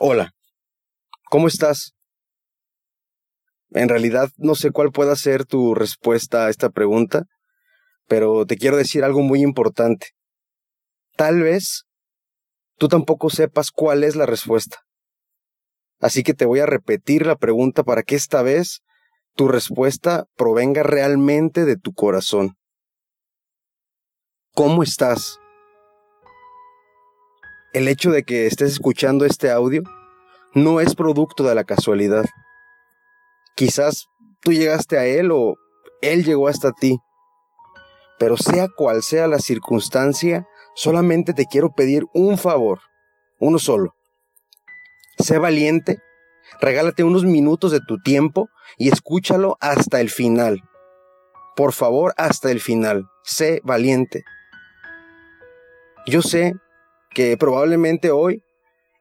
Hola, ¿cómo estás? En realidad no sé cuál pueda ser tu respuesta a esta pregunta, pero te quiero decir algo muy importante. Tal vez tú tampoco sepas cuál es la respuesta. Así que te voy a repetir la pregunta para que esta vez tu respuesta provenga realmente de tu corazón. ¿Cómo estás? El hecho de que estés escuchando este audio no es producto de la casualidad. Quizás tú llegaste a él o él llegó hasta ti. Pero sea cual sea la circunstancia, solamente te quiero pedir un favor, uno solo. Sé valiente, regálate unos minutos de tu tiempo y escúchalo hasta el final. Por favor, hasta el final. Sé valiente. Yo sé que probablemente hoy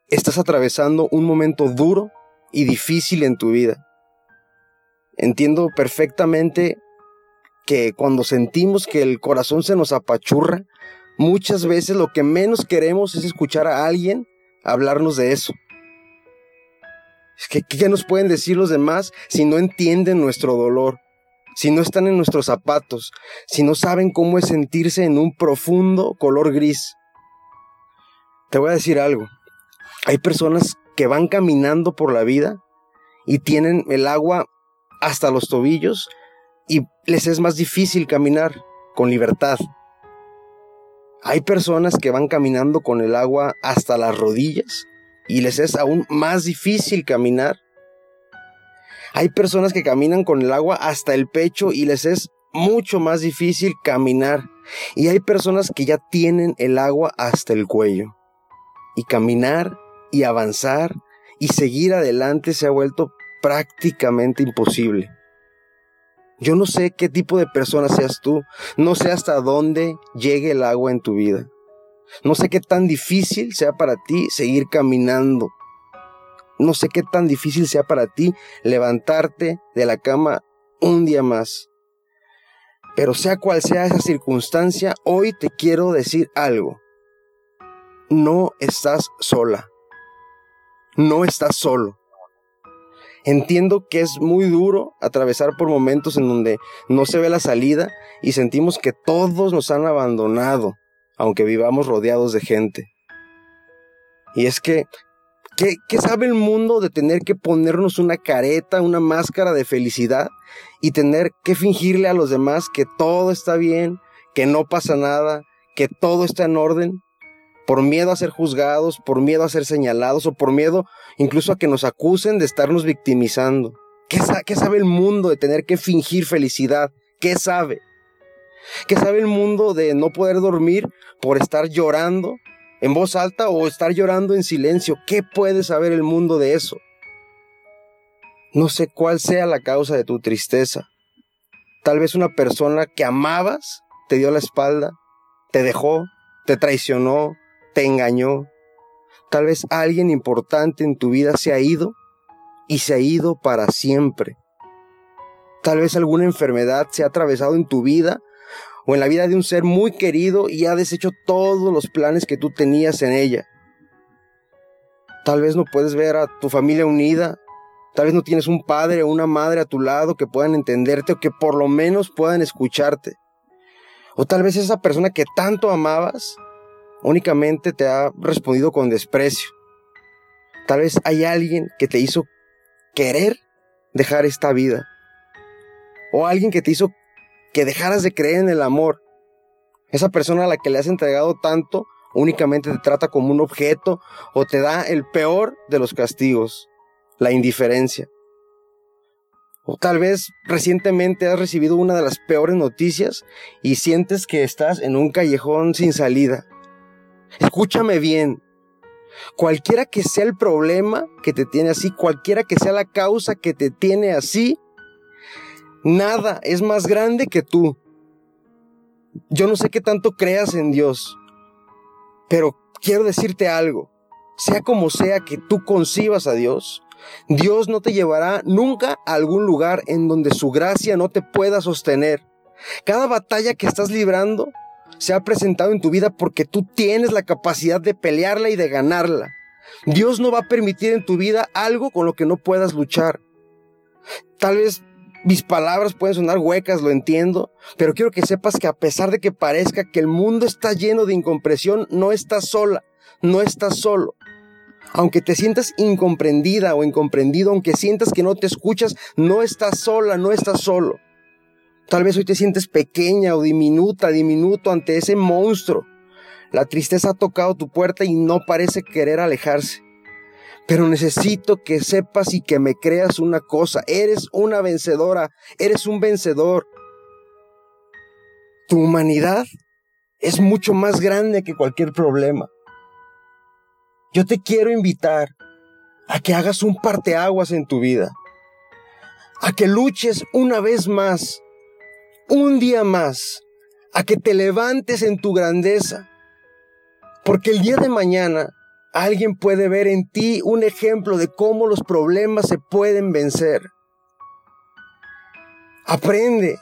estás atravesando un momento duro y difícil en tu vida. Entiendo perfectamente que cuando sentimos que el corazón se nos apachurra, muchas veces lo que menos queremos es escuchar a alguien hablarnos de eso. que, ¿Qué nos pueden decir los demás si no entienden nuestro dolor? Si no están en nuestros zapatos, si no saben cómo es sentirse en un profundo color gris. Te voy a decir algo. Hay personas que van caminando por la vida y tienen el agua hasta los tobillos y les es más difícil caminar con libertad. Hay personas que van caminando con el agua hasta las rodillas y les es aún más difícil caminar. Hay personas que caminan con el agua hasta el pecho y les es mucho más difícil caminar. Y hay personas que ya tienen el agua hasta el cuello y caminar y avanzar y seguir adelante se ha vuelto prácticamente imposible. Yo no sé qué tipo de persona seas tú, no sé hasta dónde llegue el agua en tu vida, no sé qué tan difícil sea para ti seguir caminando, no sé qué tan difícil sea para ti levantarte de la cama un día más. Pero sea cual sea esa circunstancia, hoy te quiero decir algo no estás sola. No estás solo. Entiendo que es muy duro atravesar por momentos en donde no se ve la salida y sentimos que todos nos han abandonado, aunque vivamos rodeados de gente. Y es que, ¿qué, ¿qué, sabe el mundo de tener que ponernos una careta, una máscara de felicidad y tener que fingirle a los demás que todo está bien, que no pasa nada, que todo está en orden? Por miedo a ser juzgados, por miedo a ser señalados o por miedo incluso a que nos acusen de estarnos victimizando. ¿Qué, sabe el mundo de tener que fingir felicidad? ¿Qué sabe? ¿Qué sabe el mundo de no poder dormir por estar llorando en voz alta o estar llorando en silencio? ¿Qué puede saber el mundo de eso? No sé cuál sea la causa de tu tristeza. Tal vez una persona que amabas te dio la espalda, te dejó, te traicionó, te engañó. Tal vez alguien importante en tu vida se ha ido y se ha ido para siempre. Tal vez alguna enfermedad se ha atravesado en tu vida o en la vida de un ser muy querido y ha deshecho todos los planes que tú tenías en ella. Tal vez no puedes ver a tu familia unida, tal vez no tienes un padre o una madre a tu lado que puedan entenderte o que por lo menos puedan escucharte. O tal vez esa persona que tanto amabas únicamente te ha respondido con desprecio. Tal vez hay alguien que te hizo querer dejar esta vida. O alguien que te hizo que dejaras de creer en el amor. Esa persona a la que le has entregado tanto únicamente te trata como un objeto o te da el peor de los castigos, la indiferencia. O tal vez recientemente has recibido una de las peores noticias y sientes que estás en un callejón sin salida. Escúchame bien. Cualquiera que sea el problema que te tiene así, cualquiera que sea la causa que te tiene así, nada es más grande que tú. Yo no sé qué tanto creas en Dios, pero quiero decirte algo. Sea como sea que tú concibas a Dios, Dios no te llevará nunca a algún lugar en donde su gracia no te pueda sostener. Cada batalla que estás librando se ha presentado en tu vida porque tú tienes la capacidad de pelearla y de ganarla. Dios no va a permitir en tu vida algo con lo que no puedas luchar. Tal vez mis palabras pueden sonar huecas, lo entiendo, pero quiero que sepas que a pesar de que parezca que el mundo está lleno de incompresión, no estás sola, no estás solo. Aunque te sientas incomprendida o incomprendido, aunque sientas que no te escuchas, no estás sola, no estás solo. Tal vez hoy te sientes pequeña o diminuta, diminuto ante ese monstruo. La tristeza ha tocado tu puerta y no parece querer alejarse. Pero necesito que sepas y que me creas una cosa. Eres una vencedora, eres un vencedor. Tu humanidad es mucho más grande que cualquier problema. Yo te quiero invitar a que hagas un parteaguas en tu vida, a que luches una vez más, un día más, a que te levantes en tu grandeza, porque el día de mañana alguien puede ver en ti un ejemplo de cómo los problemas se pueden vencer. Aprende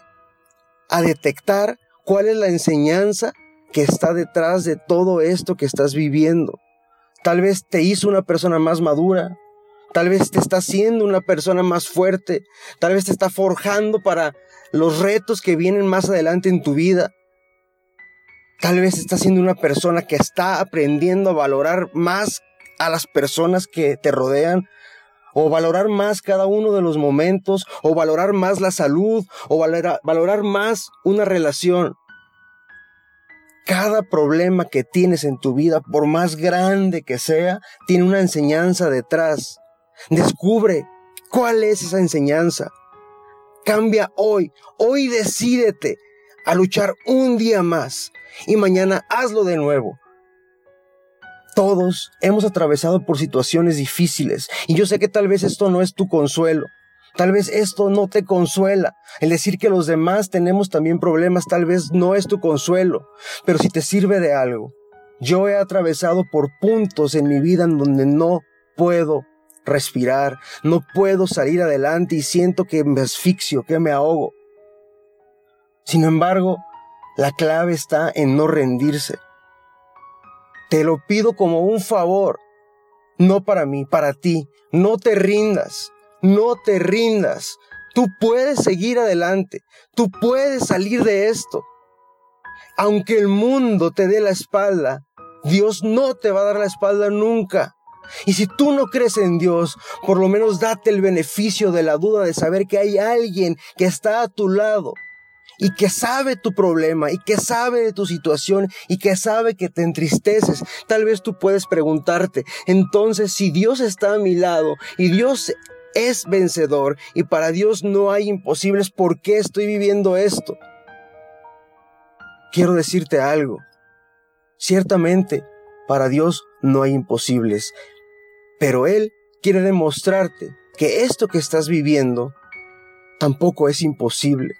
a detectar cuál es la enseñanza que está detrás de todo esto que estás viviendo. Tal vez te hizo una persona más madura, tal vez te está haciendo una persona más fuerte, tal vez te está forjando para los retos que vienen más adelante en tu vida. Tal vez estás siendo una persona que está aprendiendo a valorar más a las personas que te rodean, o valorar más cada uno de los momentos, o valorar más la salud, o valorar, valorar más una relación. Cada problema que tienes en tu vida, por más grande que sea, tiene una enseñanza detrás. Descubre cuál es esa enseñanza. Cambia hoy. Hoy decídete a luchar un día más y mañana hazlo de nuevo. Todos hemos atravesado por situaciones difíciles y yo sé que tal vez esto no es tu consuelo. Tal vez esto no te consuela. El decir que los demás tenemos también problemas tal vez no es tu consuelo, pero si te sirve de algo. Yo he atravesado por puntos en mi vida en donde no puedo respirar, no puedo salir adelante y siento que me asfixio, que me ahogo. Sin embargo, la clave está en no rendirse. Te lo pido como un favor, no para mí, para ti. No te rindas. No te rindas. Tú puedes seguir adelante. Tú puedes salir de esto. Aunque el mundo te dé la espalda, Dios no te va a dar la espalda nunca. Y si tú no crees en Dios, por lo menos date el beneficio de la duda de saber que hay alguien que está a tu lado y que sabe tu problema y que sabe de tu situación y que sabe que te entristeces. Tal vez tú puedes preguntarte, entonces si Dios está a mi lado y Dios es vencedor y para Dios no hay imposibles, ¿por qué estoy viviendo esto? Quiero decirte algo. Ciertamente, para Dios no hay imposibles, pero Él quiere demostrarte que esto que estás viviendo tampoco es imposible.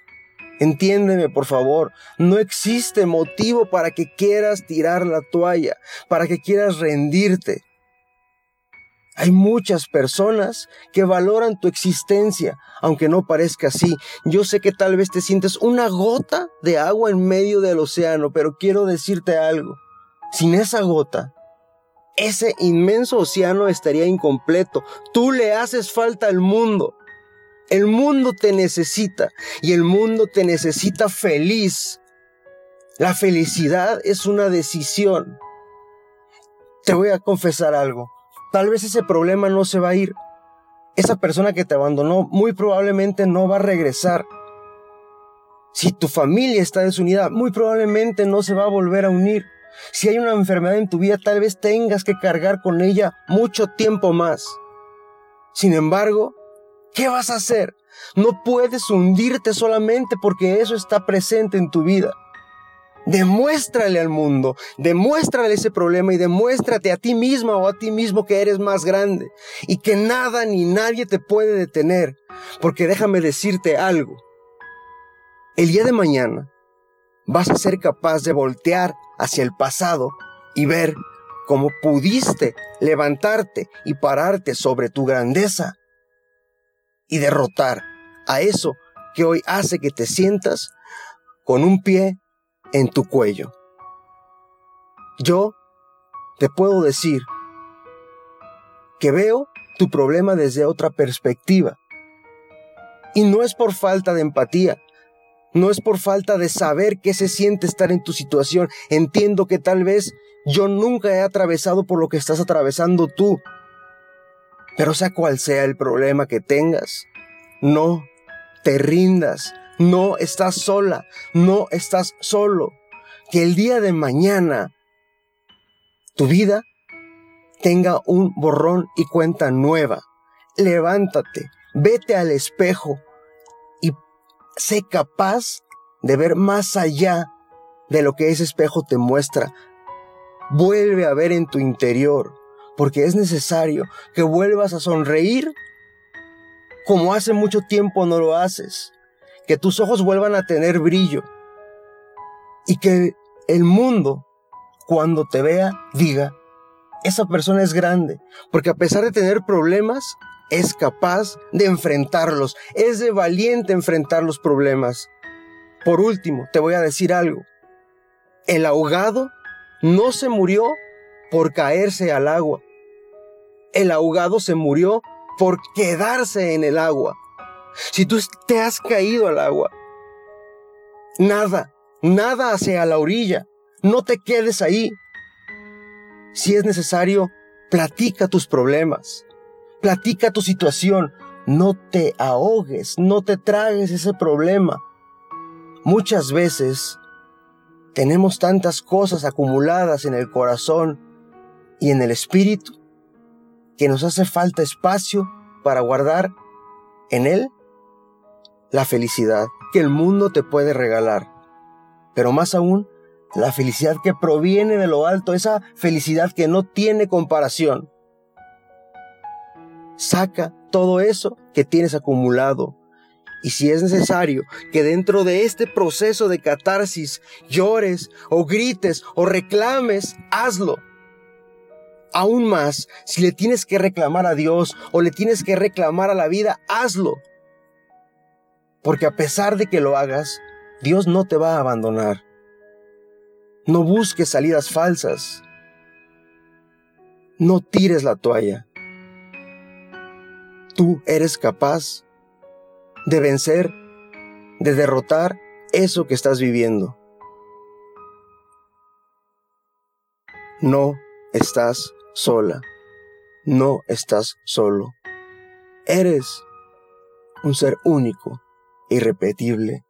Entiéndeme, por favor, no existe motivo para que quieras tirar la toalla, para que quieras rendirte. Hay muchas personas que valoran tu existencia, aunque no parezca así. Yo sé que tal vez te sientes una gota de agua en medio del océano, pero quiero decirte algo. Sin esa gota, ese inmenso océano estaría incompleto. Tú le haces falta al mundo. El mundo te necesita y el mundo te necesita feliz. La felicidad es una decisión. Te voy a confesar algo. Tal vez ese problema no se va a ir. Esa persona que te abandonó muy probablemente no va a regresar. Si tu familia está desunida, muy probablemente no se va a volver a unir. Si hay una enfermedad en tu vida, tal vez tengas que cargar con ella mucho tiempo más. Sin embargo, ¿Qué vas a hacer? No puedes hundirte solamente porque eso está presente en tu vida. Demuéstrale al mundo, demuéstrale ese problema y demuéstrate a ti misma o a ti mismo que eres más grande y que nada ni nadie te puede detener. Porque déjame decirte algo. El día de mañana vas a ser capaz de voltear hacia el pasado y ver cómo pudiste levantarte y pararte sobre tu grandeza y derrotar a eso que hoy hace que te sientas con un pie en tu cuello. Yo te puedo decir que veo tu problema desde otra perspectiva. Y no es por falta de empatía, no es por falta de saber qué se siente estar en tu situación. Entiendo que tal vez yo nunca he atravesado por lo que estás atravesando tú. Pero sea cual sea el problema que tengas, no te rindas, no estás sola, no estás solo. Que el día de mañana tu vida tenga un borrón y cuenta nueva. Levántate, vete al espejo sé capaz de ver más allá de lo que ese espejo te muestra. Vuelve a ver en tu interior, porque es necesario que vuelvas a sonreír como hace mucho tiempo no lo haces, que tus ojos vuelvan a tener brillo y que el mundo, cuando te vea, diga, esa persona es grande, porque a pesar de tener problemas, es capaz de enfrentarlos, es de valiente enfrentar los problemas. Por último, te voy a decir algo. El ahogado no se murió por caerse al agua. El ahogado se murió por quedarse en el agua. Si tú te has caído al agua, nada, nada hacia la orilla. No te quedes ahí. Si es necesario, platica tus problemas, platica tu situación, no te ahogues, no te tragues ese problema. Muchas veces tenemos tantas cosas acumuladas en el corazón y en el espíritu que nos hace falta espacio para guardar en él la felicidad que el mundo te puede regalar. Pero más aún, la felicidad que proviene de lo alto, esa felicidad que no tiene comparación. Saca todo eso que tienes acumulado. Y si es necesario que dentro de este proceso de catarsis llores o grites o reclames, hazlo. Aún más, si le tienes que reclamar a Dios o le tienes que reclamar a la vida, hazlo. Porque a pesar de que lo hagas, Dios no te va a abandonar. No busques salidas falsas. No tires la toalla. Tú eres capaz de vencer, de derrotar eso que estás viviendo. No estás sola. No estás solo. Eres un ser único, irrepetible.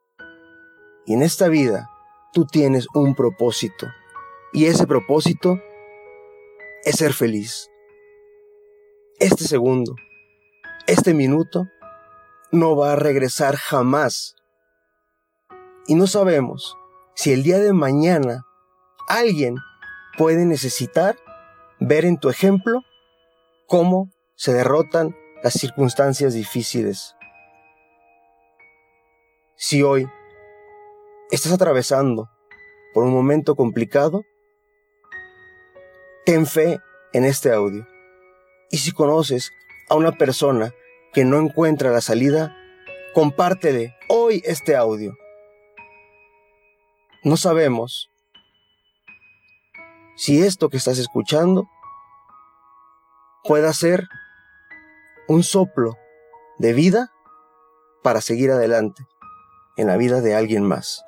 Y en esta vida tú tienes un propósito. Y ese propósito es ser feliz. Este segundo, este minuto, no va a regresar jamás. Y no sabemos si el día de mañana alguien puede necesitar ver en tu ejemplo cómo se derrotan las circunstancias difíciles. Si hoy estás atravesando por un momento complicado, ten fe en este audio. Y si conoces a una persona que no encuentra la salida, compártele hoy este audio. No sabemos si esto que estás escuchando pueda ser un soplo de vida para seguir adelante en la vida de alguien más.